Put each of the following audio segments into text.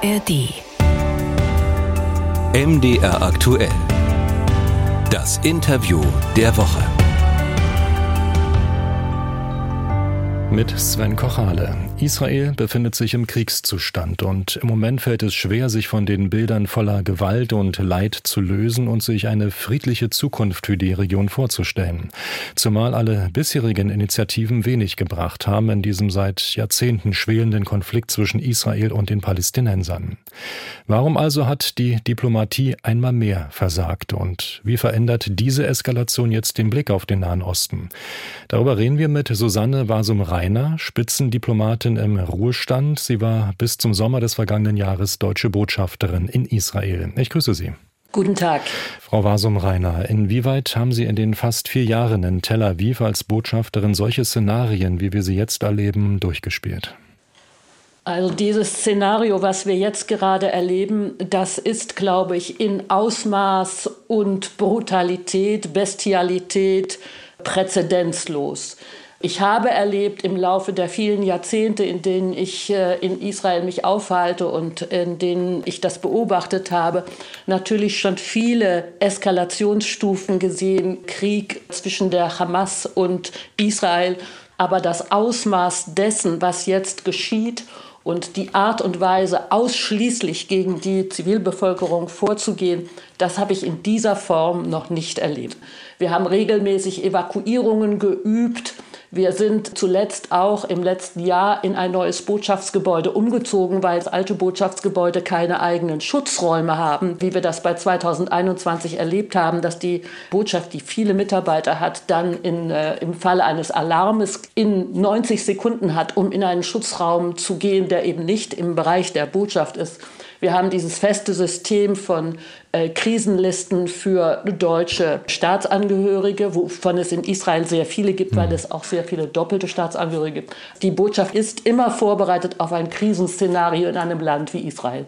ARD. MDR aktuell. Das Interview der Woche. Mit Sven Kochale. Israel befindet sich im Kriegszustand und im Moment fällt es schwer, sich von den Bildern voller Gewalt und Leid zu lösen und sich eine friedliche Zukunft für die Region vorzustellen. Zumal alle bisherigen Initiativen wenig gebracht haben in diesem seit Jahrzehnten schwelenden Konflikt zwischen Israel und den Palästinensern. Warum also hat die Diplomatie einmal mehr versagt und wie verändert diese Eskalation jetzt den Blick auf den Nahen Osten? Darüber reden wir mit Susanne Wasum-Reiner, Spitzendiplomatin im Ruhestand. Sie war bis zum Sommer des vergangenen Jahres deutsche Botschafterin in Israel. Ich grüße Sie. Guten Tag. Frau Wasum-Reiner, inwieweit haben Sie in den fast vier Jahren in Tel Aviv als Botschafterin solche Szenarien, wie wir sie jetzt erleben, durchgespielt? Also dieses Szenario, was wir jetzt gerade erleben, das ist, glaube ich, in Ausmaß und Brutalität, Bestialität präzedenzlos. Ich habe erlebt im Laufe der vielen Jahrzehnte, in denen ich äh, in Israel mich aufhalte und in denen ich das beobachtet habe, natürlich schon viele Eskalationsstufen gesehen, Krieg zwischen der Hamas und Israel, aber das Ausmaß dessen, was jetzt geschieht und die Art und Weise, ausschließlich gegen die Zivilbevölkerung vorzugehen, das habe ich in dieser Form noch nicht erlebt. Wir haben regelmäßig Evakuierungen geübt. Wir sind zuletzt auch im letzten Jahr in ein neues Botschaftsgebäude umgezogen, weil alte Botschaftsgebäude keine eigenen Schutzräume haben, wie wir das bei 2021 erlebt haben, dass die Botschaft, die viele Mitarbeiter hat, dann in, äh, im Falle eines Alarmes in 90 Sekunden hat, um in einen Schutzraum zu gehen, der eben nicht im Bereich der Botschaft ist. Wir haben dieses feste System von äh, Krisenlisten für deutsche Staatsangehörige, wovon es in Israel sehr viele gibt, weil mhm. es auch sehr viele doppelte Staatsangehörige gibt. Die Botschaft ist immer vorbereitet auf ein Krisenszenario in einem Land wie Israel.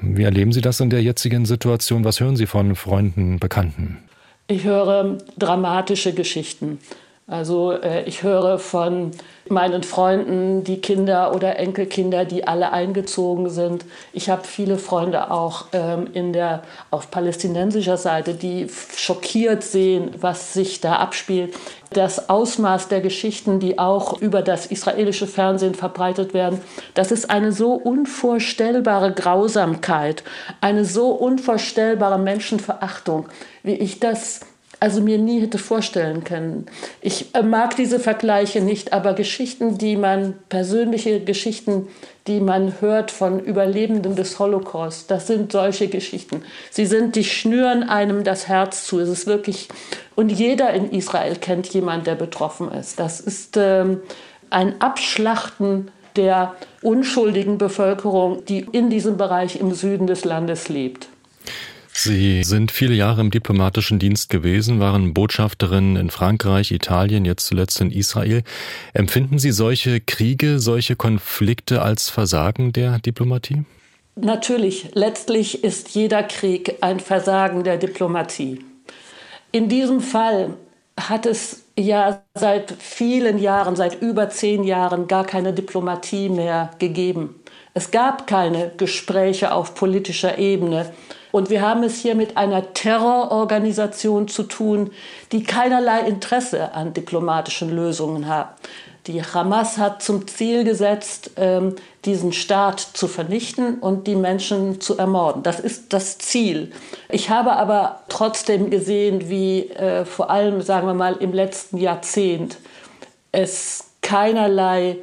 Wie erleben Sie das in der jetzigen Situation? Was hören Sie von Freunden, Bekannten? Ich höre dramatische Geschichten. Also äh, ich höre von meinen Freunden, die Kinder oder Enkelkinder, die alle eingezogen sind. Ich habe viele Freunde auch ähm, in der, auf palästinensischer Seite, die schockiert sehen, was sich da abspielt. Das Ausmaß der Geschichten, die auch über das israelische Fernsehen verbreitet werden, das ist eine so unvorstellbare Grausamkeit, eine so unvorstellbare Menschenverachtung, wie ich das also mir nie hätte vorstellen können. Ich äh, mag diese Vergleiche nicht, aber Geschichten, die man, persönliche Geschichten, die man hört von Überlebenden des Holocaust, das sind solche Geschichten. Sie sind, die schnüren einem das Herz zu. Es ist wirklich, und jeder in Israel kennt jemanden, der betroffen ist. Das ist ähm, ein Abschlachten der unschuldigen Bevölkerung, die in diesem Bereich im Süden des Landes lebt. Sie sind viele Jahre im diplomatischen Dienst gewesen, waren Botschafterin in Frankreich, Italien, jetzt zuletzt in Israel. Empfinden Sie solche Kriege, solche Konflikte als Versagen der Diplomatie? Natürlich, letztlich ist jeder Krieg ein Versagen der Diplomatie. In diesem Fall hat es ja seit vielen Jahren, seit über zehn Jahren gar keine Diplomatie mehr gegeben. Es gab keine Gespräche auf politischer Ebene und wir haben es hier mit einer Terrororganisation zu tun, die keinerlei Interesse an diplomatischen Lösungen hat. Die Hamas hat zum Ziel gesetzt, ähm, diesen Staat zu vernichten und die Menschen zu ermorden. Das ist das Ziel. Ich habe aber trotzdem gesehen, wie äh, vor allem, sagen wir mal, im letzten Jahrzehnt es keinerlei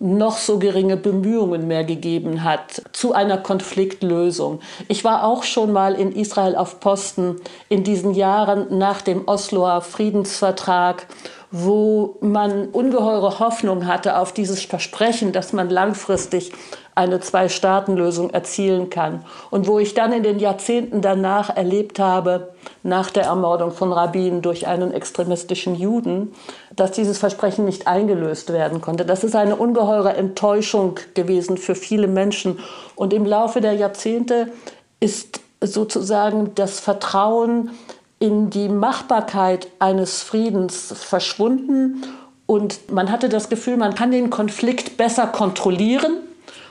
noch so geringe Bemühungen mehr gegeben hat zu einer Konfliktlösung. Ich war auch schon mal in Israel auf Posten in diesen Jahren nach dem Osloer Friedensvertrag wo man ungeheure Hoffnung hatte auf dieses Versprechen, dass man langfristig eine Zwei-Staaten-Lösung erzielen kann. Und wo ich dann in den Jahrzehnten danach erlebt habe, nach der Ermordung von Rabin durch einen extremistischen Juden, dass dieses Versprechen nicht eingelöst werden konnte. Das ist eine ungeheure Enttäuschung gewesen für viele Menschen. Und im Laufe der Jahrzehnte ist sozusagen das Vertrauen in die Machbarkeit eines Friedens verschwunden und man hatte das Gefühl, man kann den Konflikt besser kontrollieren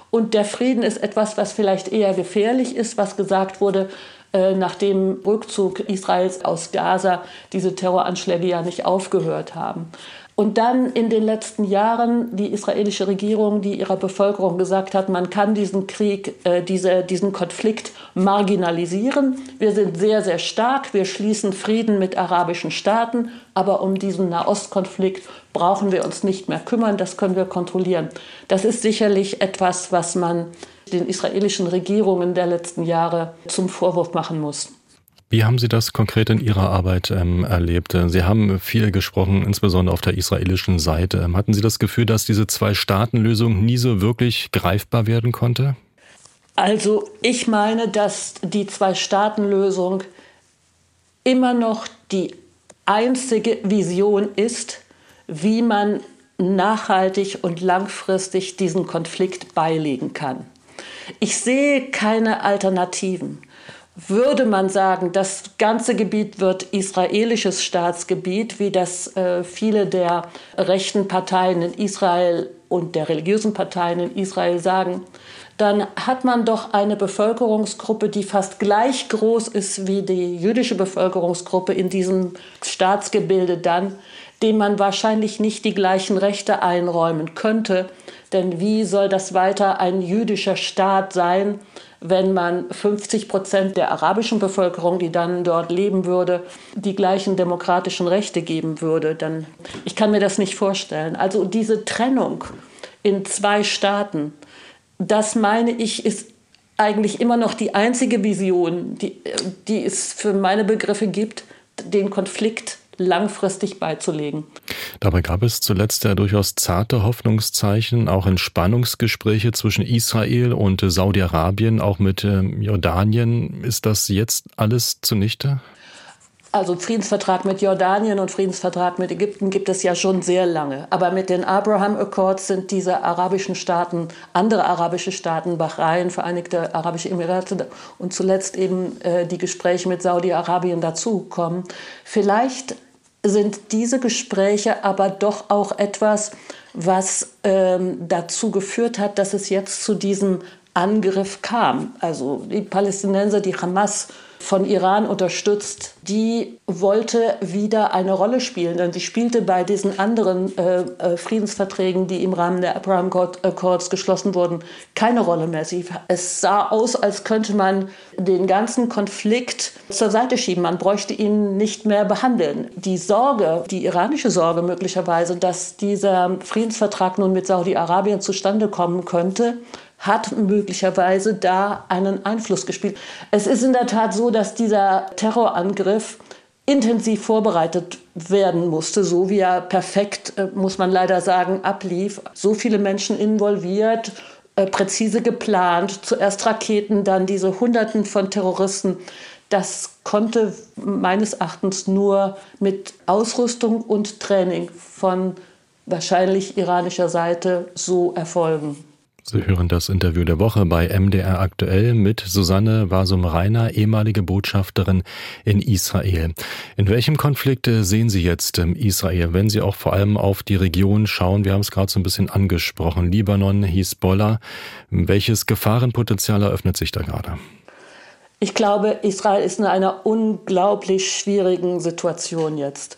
Und der Frieden ist etwas, was vielleicht eher gefährlich ist, was gesagt wurde, äh, nach dem Rückzug Israels aus Gaza diese Terroranschläge ja nicht aufgehört haben. Und dann in den letzten Jahren die israelische Regierung, die ihrer Bevölkerung gesagt hat, man kann diesen Krieg, äh, diese, diesen Konflikt marginalisieren. Wir sind sehr, sehr stark. Wir schließen Frieden mit arabischen Staaten. Aber um diesen Nahostkonflikt brauchen wir uns nicht mehr kümmern. Das können wir kontrollieren. Das ist sicherlich etwas, was man den israelischen Regierungen der letzten Jahre zum Vorwurf machen muss. Wie haben Sie das konkret in Ihrer Arbeit ähm, erlebt? Sie haben viel gesprochen, insbesondere auf der israelischen Seite. Ähm, hatten Sie das Gefühl, dass diese Zwei-Staaten-Lösung nie so wirklich greifbar werden konnte? Also ich meine, dass die Zwei-Staaten-Lösung immer noch die einzige Vision ist, wie man nachhaltig und langfristig diesen Konflikt beilegen kann. Ich sehe keine Alternativen würde man sagen, das ganze Gebiet wird israelisches Staatsgebiet, wie das äh, viele der rechten Parteien in Israel und der religiösen Parteien in Israel sagen, dann hat man doch eine Bevölkerungsgruppe, die fast gleich groß ist wie die jüdische Bevölkerungsgruppe in diesem Staatsgebilde dann, dem man wahrscheinlich nicht die gleichen Rechte einräumen könnte. Denn wie soll das weiter ein jüdischer Staat sein, wenn man 50 Prozent der arabischen Bevölkerung, die dann dort leben würde, die gleichen demokratischen Rechte geben würde, dann ich kann mir das nicht vorstellen. Also diese Trennung in zwei Staaten, das meine ich, ist eigentlich immer noch die einzige Vision, die, die es für meine Begriffe gibt, den Konflikt langfristig beizulegen. Dabei gab es zuletzt ja durchaus zarte Hoffnungszeichen, auch Entspannungsgespräche zwischen Israel und Saudi-Arabien, auch mit ähm, Jordanien. Ist das jetzt alles zunichte? Also Friedensvertrag mit Jordanien und Friedensvertrag mit Ägypten gibt es ja schon sehr lange. Aber mit den Abraham Accords sind diese arabischen Staaten, andere arabische Staaten, Bahrain, Vereinigte Arabische Emirate und zuletzt eben äh, die Gespräche mit Saudi-Arabien dazugekommen. Vielleicht sind diese Gespräche aber doch auch etwas, was ähm, dazu geführt hat, dass es jetzt zu diesem Angriff kam. Also die Palästinenser, die Hamas von Iran unterstützt, die wollte wieder eine Rolle spielen. Denn sie spielte bei diesen anderen äh, äh, Friedensverträgen, die im Rahmen der Abraham Accords geschlossen wurden, keine Rolle mehr. Sie, es sah aus, als könnte man den ganzen Konflikt zur Seite schieben. Man bräuchte ihn nicht mehr behandeln. Die Sorge, die iranische Sorge möglicherweise, dass dieser Friedensvertrag nun mit Saudi-Arabien zustande kommen könnte, hat möglicherweise da einen Einfluss gespielt. Es ist in der Tat so, dass dieser Terrorangriff intensiv vorbereitet werden musste, so wie er perfekt, äh, muss man leider sagen, ablief. So viele Menschen involviert, äh, präzise geplant, zuerst Raketen, dann diese Hunderten von Terroristen. Das konnte meines Erachtens nur mit Ausrüstung und Training von wahrscheinlich iranischer Seite so erfolgen. Sie hören das Interview der Woche bei MDR aktuell mit Susanne Wasum-Reiner, ehemalige Botschafterin in Israel. In welchem Konflikt sehen Sie jetzt Israel, wenn Sie auch vor allem auf die Region schauen? Wir haben es gerade so ein bisschen angesprochen. Libanon, Hisbollah. Welches Gefahrenpotenzial eröffnet sich da gerade? Ich glaube, Israel ist in einer unglaublich schwierigen Situation jetzt.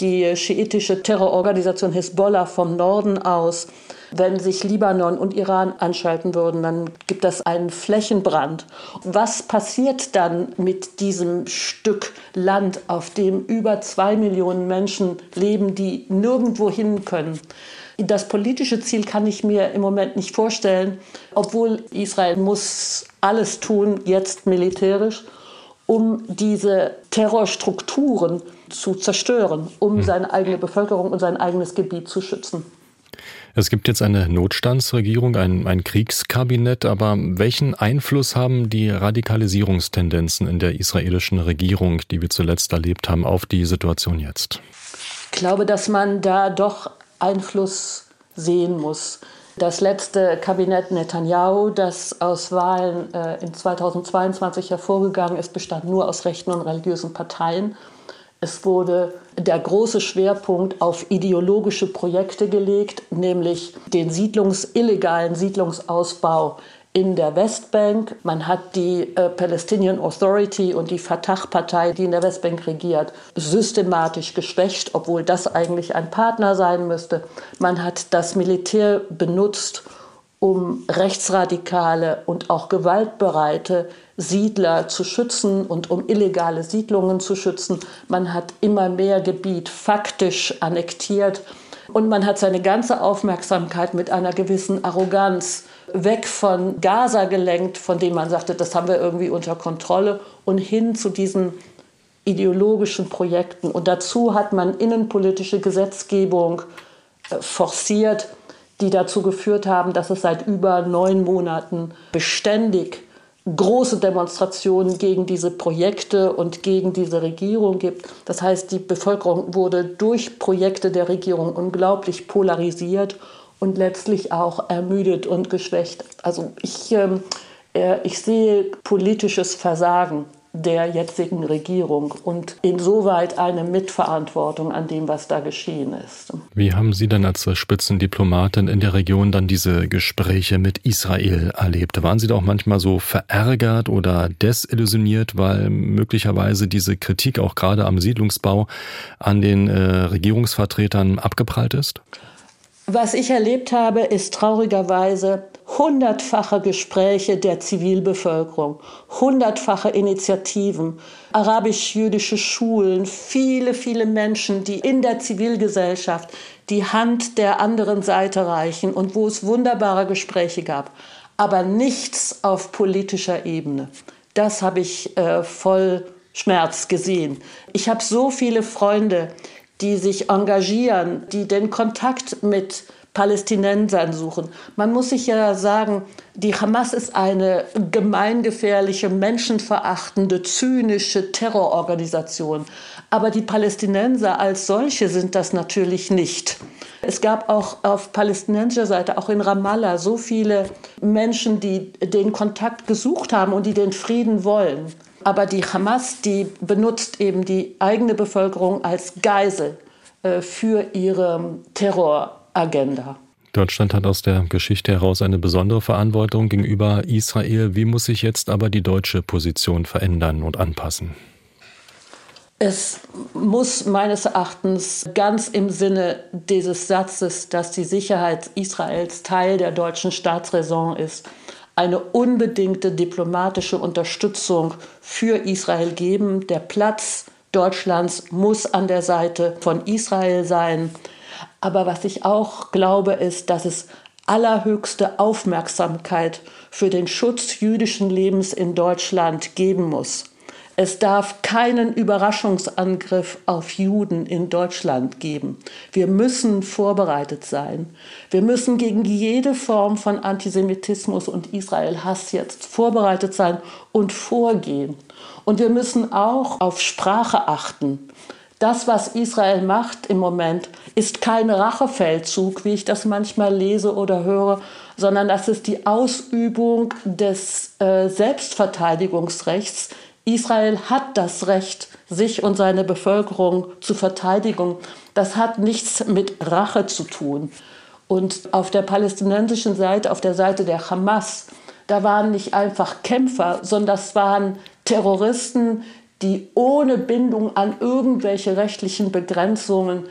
Die schiitische Terrororganisation Hisbollah vom Norden aus wenn sich Libanon und Iran anschalten würden, dann gibt es einen Flächenbrand. Was passiert dann mit diesem Stück Land, auf dem über zwei Millionen Menschen leben, die nirgendwo hin können? Das politische Ziel kann ich mir im Moment nicht vorstellen, obwohl Israel muss alles tun, jetzt militärisch, um diese Terrorstrukturen zu zerstören, um hm. seine eigene Bevölkerung und sein eigenes Gebiet zu schützen. Es gibt jetzt eine Notstandsregierung, ein, ein Kriegskabinett, aber welchen Einfluss haben die Radikalisierungstendenzen in der israelischen Regierung, die wir zuletzt erlebt haben, auf die Situation jetzt? Ich glaube, dass man da doch Einfluss sehen muss. Das letzte Kabinett Netanyahu, das aus Wahlen äh, in 2022 hervorgegangen ist, bestand nur aus rechten und religiösen Parteien. Es wurde der große Schwerpunkt auf ideologische Projekte gelegt, nämlich den Siedlungs illegalen Siedlungsausbau in der Westbank. Man hat die äh, Palestinian Authority und die Fatah-Partei, die in der Westbank regiert, systematisch geschwächt, obwohl das eigentlich ein Partner sein müsste. Man hat das Militär benutzt, um rechtsradikale und auch gewaltbereite Siedler zu schützen und um illegale Siedlungen zu schützen. Man hat immer mehr Gebiet faktisch annektiert und man hat seine ganze Aufmerksamkeit mit einer gewissen Arroganz weg von Gaza gelenkt, von dem man sagte, das haben wir irgendwie unter Kontrolle, und hin zu diesen ideologischen Projekten. Und dazu hat man innenpolitische Gesetzgebung äh, forciert, die dazu geführt haben, dass es seit über neun Monaten beständig große Demonstrationen gegen diese Projekte und gegen diese Regierung gibt. Das heißt, die Bevölkerung wurde durch Projekte der Regierung unglaublich polarisiert und letztlich auch ermüdet und geschwächt. Also ich, ähm, äh, ich sehe politisches Versagen der jetzigen Regierung und insoweit eine Mitverantwortung an dem, was da geschehen ist. Wie haben Sie denn als Spitzendiplomatin in der Region dann diese Gespräche mit Israel erlebt? Waren Sie da auch manchmal so verärgert oder desillusioniert, weil möglicherweise diese Kritik auch gerade am Siedlungsbau an den äh, Regierungsvertretern abgeprallt ist? Was ich erlebt habe, ist traurigerweise hundertfache Gespräche der Zivilbevölkerung, hundertfache Initiativen, arabisch-jüdische Schulen, viele, viele Menschen, die in der Zivilgesellschaft die Hand der anderen Seite reichen und wo es wunderbare Gespräche gab, aber nichts auf politischer Ebene. Das habe ich äh, voll Schmerz gesehen. Ich habe so viele Freunde, die sich engagieren, die den Kontakt mit Palästinensern suchen. Man muss sich ja sagen, die Hamas ist eine gemeingefährliche, menschenverachtende, zynische Terrororganisation. Aber die Palästinenser als solche sind das natürlich nicht. Es gab auch auf palästinensischer Seite, auch in Ramallah, so viele Menschen, die den Kontakt gesucht haben und die den Frieden wollen. Aber die Hamas, die benutzt eben die eigene Bevölkerung als Geisel äh, für ihre Terroragenda. Deutschland hat aus der Geschichte heraus eine besondere Verantwortung gegenüber Israel. Wie muss sich jetzt aber die deutsche Position verändern und anpassen? Es muss meines Erachtens ganz im Sinne dieses Satzes, dass die Sicherheit Israels Teil der deutschen Staatsräson ist, eine unbedingte diplomatische Unterstützung für Israel geben. Der Platz Deutschlands muss an der Seite von Israel sein. Aber was ich auch glaube, ist, dass es allerhöchste Aufmerksamkeit für den Schutz jüdischen Lebens in Deutschland geben muss. Es darf keinen Überraschungsangriff auf Juden in Deutschland geben. Wir müssen vorbereitet sein. Wir müssen gegen jede Form von Antisemitismus und Israel-Hass jetzt vorbereitet sein und vorgehen. Und wir müssen auch auf Sprache achten. Das, was Israel macht im Moment, ist kein Rachefeldzug, wie ich das manchmal lese oder höre, sondern das ist die Ausübung des äh, Selbstverteidigungsrechts Israel hat das Recht, sich und seine Bevölkerung zu verteidigen. Das hat nichts mit Rache zu tun. Und auf der palästinensischen Seite, auf der Seite der Hamas, da waren nicht einfach Kämpfer, sondern das waren Terroristen, die ohne Bindung an irgendwelche rechtlichen Begrenzungen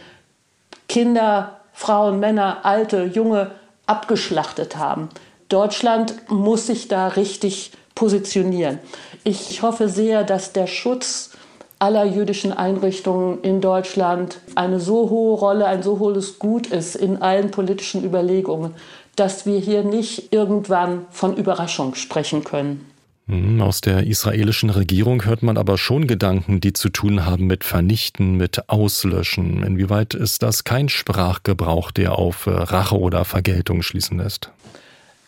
Kinder, Frauen, Männer, Alte, Junge abgeschlachtet haben. Deutschland muss sich da richtig positionieren. Ich hoffe sehr, dass der Schutz aller jüdischen Einrichtungen in Deutschland eine so hohe Rolle, ein so hohes Gut ist in allen politischen Überlegungen, dass wir hier nicht irgendwann von Überraschung sprechen können. Mhm, aus der israelischen Regierung hört man aber schon Gedanken, die zu tun haben mit Vernichten, mit Auslöschen. Inwieweit ist das kein Sprachgebrauch, der auf Rache oder Vergeltung schließen lässt?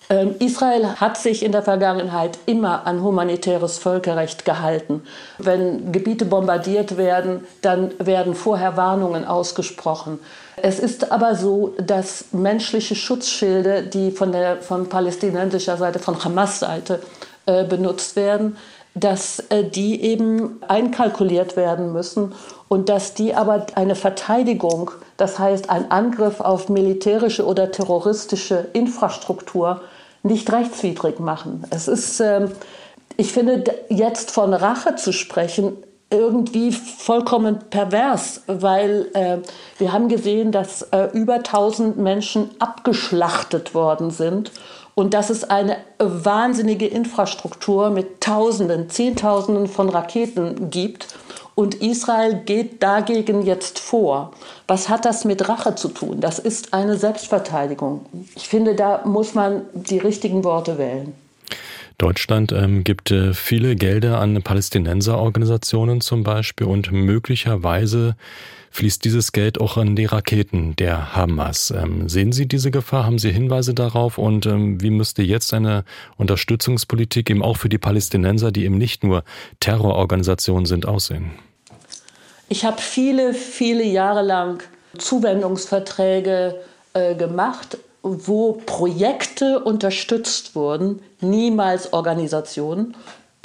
Ähm, Israel hat sich in der Vergangenheit immer an humanitäres Völkerrecht gehalten. Wenn Gebiete bombardiert werden, dann werden vorher Warnungen ausgesprochen. Es ist aber so, dass menschliche Schutzschilde, die von der von palästinensischer Seite, von Hamas-Seite äh, benutzt werden, dass äh, die eben einkalkuliert werden müssen und dass die aber eine Verteidigung, das heißt ein Angriff auf militärische oder terroristische Infrastruktur, nicht rechtswidrig machen. Es ist, äh, ich finde, jetzt von Rache zu sprechen, irgendwie vollkommen pervers, weil äh, wir haben gesehen, dass äh, über 1000 Menschen abgeschlachtet worden sind und dass es eine wahnsinnige Infrastruktur mit Tausenden, Zehntausenden von Raketen gibt. Und Israel geht dagegen jetzt vor. Was hat das mit Rache zu tun? Das ist eine Selbstverteidigung. Ich finde, da muss man die richtigen Worte wählen. Deutschland ähm, gibt äh, viele Gelder an Palästinenserorganisationen zum Beispiel und möglicherweise fließt dieses Geld auch an die Raketen der Hamas. Ähm, sehen Sie diese Gefahr? Haben Sie Hinweise darauf? Und ähm, wie müsste jetzt eine Unterstützungspolitik eben auch für die Palästinenser, die eben nicht nur Terrororganisationen sind, aussehen? Ich habe viele, viele Jahre lang Zuwendungsverträge äh, gemacht wo Projekte unterstützt wurden, niemals Organisationen,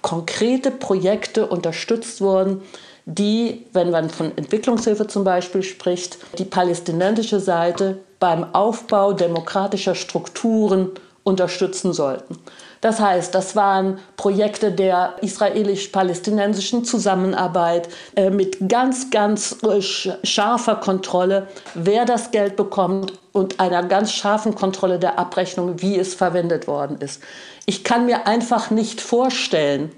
konkrete Projekte unterstützt wurden, die, wenn man von Entwicklungshilfe zum Beispiel spricht, die palästinensische Seite beim Aufbau demokratischer Strukturen unterstützen sollten. Das heißt, das waren Projekte der israelisch-palästinensischen Zusammenarbeit äh, mit ganz, ganz äh, scharfer Kontrolle, wer das Geld bekommt und einer ganz scharfen Kontrolle der Abrechnung, wie es verwendet worden ist. Ich kann mir einfach nicht vorstellen,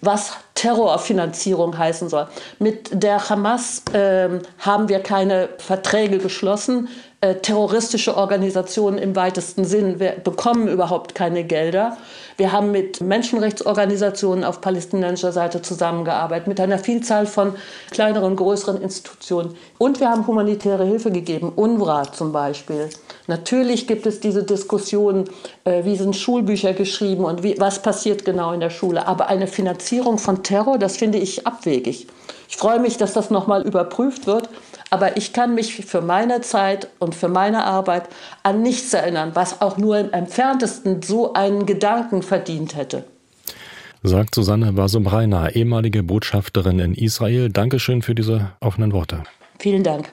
was Terrorfinanzierung heißen soll. Mit der Hamas äh, haben wir keine Verträge geschlossen. Äh, terroristische Organisationen im weitesten Sinn bekommen überhaupt keine Gelder. Wir haben mit Menschenrechtsorganisationen auf palästinensischer Seite zusammengearbeitet, mit einer Vielzahl von kleineren größeren Institutionen. Und wir haben humanitäre Hilfe gegeben, UNRWA zum Beispiel. Natürlich gibt es diese Diskussion, äh, wie sind Schulbücher geschrieben und wie, was passiert genau in der Schule. Aber eine Finanzierung von Terror, das finde ich abwegig. Ich freue mich, dass das nochmal überprüft wird. Aber ich kann mich für meine Zeit und für meine Arbeit an nichts erinnern, was auch nur im entferntesten so einen Gedanken verdient hätte. Sagt Susanne Basum-Reiner, ehemalige Botschafterin in Israel. Dankeschön für diese offenen Worte. Vielen Dank.